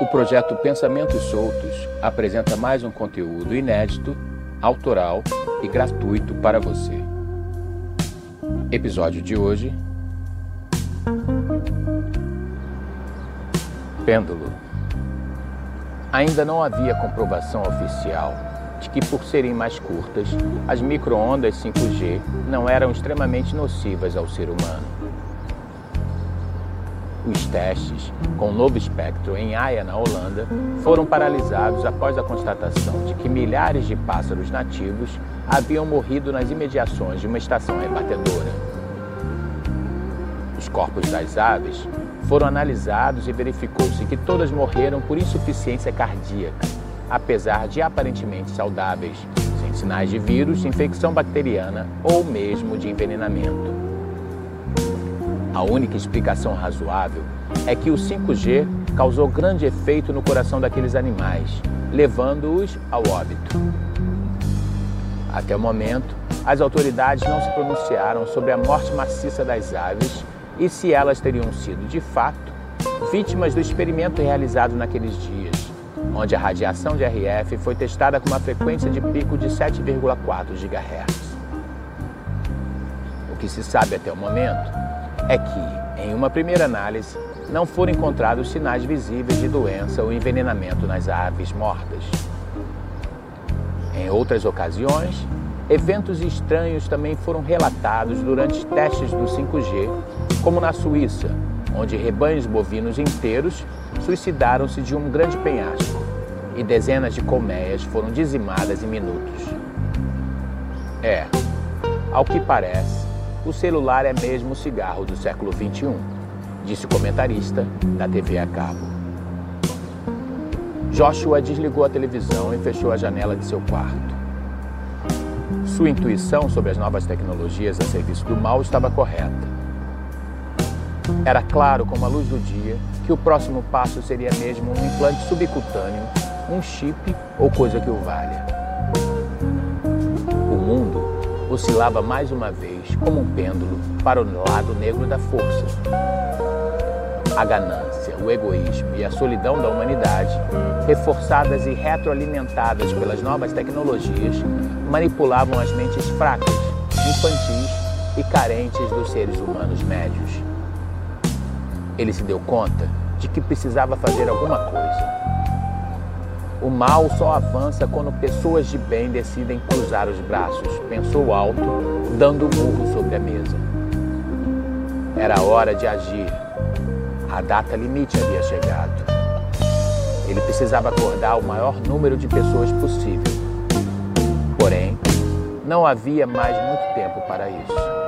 O projeto Pensamentos Soltos apresenta mais um conteúdo inédito, autoral e gratuito para você. Episódio de hoje: Pêndulo. Ainda não havia comprovação oficial de que, por serem mais curtas, as microondas 5G não eram extremamente nocivas ao ser humano. Os testes com o novo espectro em Haia, na Holanda, foram paralisados após a constatação de que milhares de pássaros nativos haviam morrido nas imediações de uma estação rebatedora. Os corpos das aves foram analisados e verificou-se que todas morreram por insuficiência cardíaca, apesar de aparentemente saudáveis, sem sinais de vírus, infecção bacteriana ou mesmo de envenenamento. A única explicação razoável é que o 5G causou grande efeito no coração daqueles animais, levando-os ao óbito. Até o momento, as autoridades não se pronunciaram sobre a morte maciça das aves e se elas teriam sido, de fato, vítimas do experimento realizado naqueles dias, onde a radiação de RF foi testada com uma frequência de pico de 7,4 GHz. O que se sabe até o momento é que, em uma primeira análise, não foram encontrados sinais visíveis de doença ou envenenamento nas aves mortas. Em outras ocasiões, eventos estranhos também foram relatados durante testes do 5G, como na Suíça, onde rebanhos bovinos inteiros suicidaram-se de um grande penhasco e dezenas de colmeias foram dizimadas em minutos. É, ao que parece, o celular é mesmo o cigarro do século XXI, disse o comentarista da TV a cabo. Joshua desligou a televisão e fechou a janela de seu quarto. Sua intuição sobre as novas tecnologias a serviço do mal estava correta. Era claro como a luz do dia que o próximo passo seria mesmo um implante subcutâneo, um chip ou coisa que o valha oscilava mais uma vez, como um pêndulo, para o lado negro da força. A ganância, o egoísmo e a solidão da humanidade, reforçadas e retroalimentadas pelas novas tecnologias, manipulavam as mentes fracas, infantis e carentes dos seres humanos médios. Ele se deu conta de que precisava fazer alguma coisa o mal só avança quando pessoas de bem decidem cruzar os braços, pensou alto, dando um murro sobre a mesa. Era hora de agir. A data limite havia chegado. Ele precisava acordar o maior número de pessoas possível. Porém, não havia mais muito tempo para isso.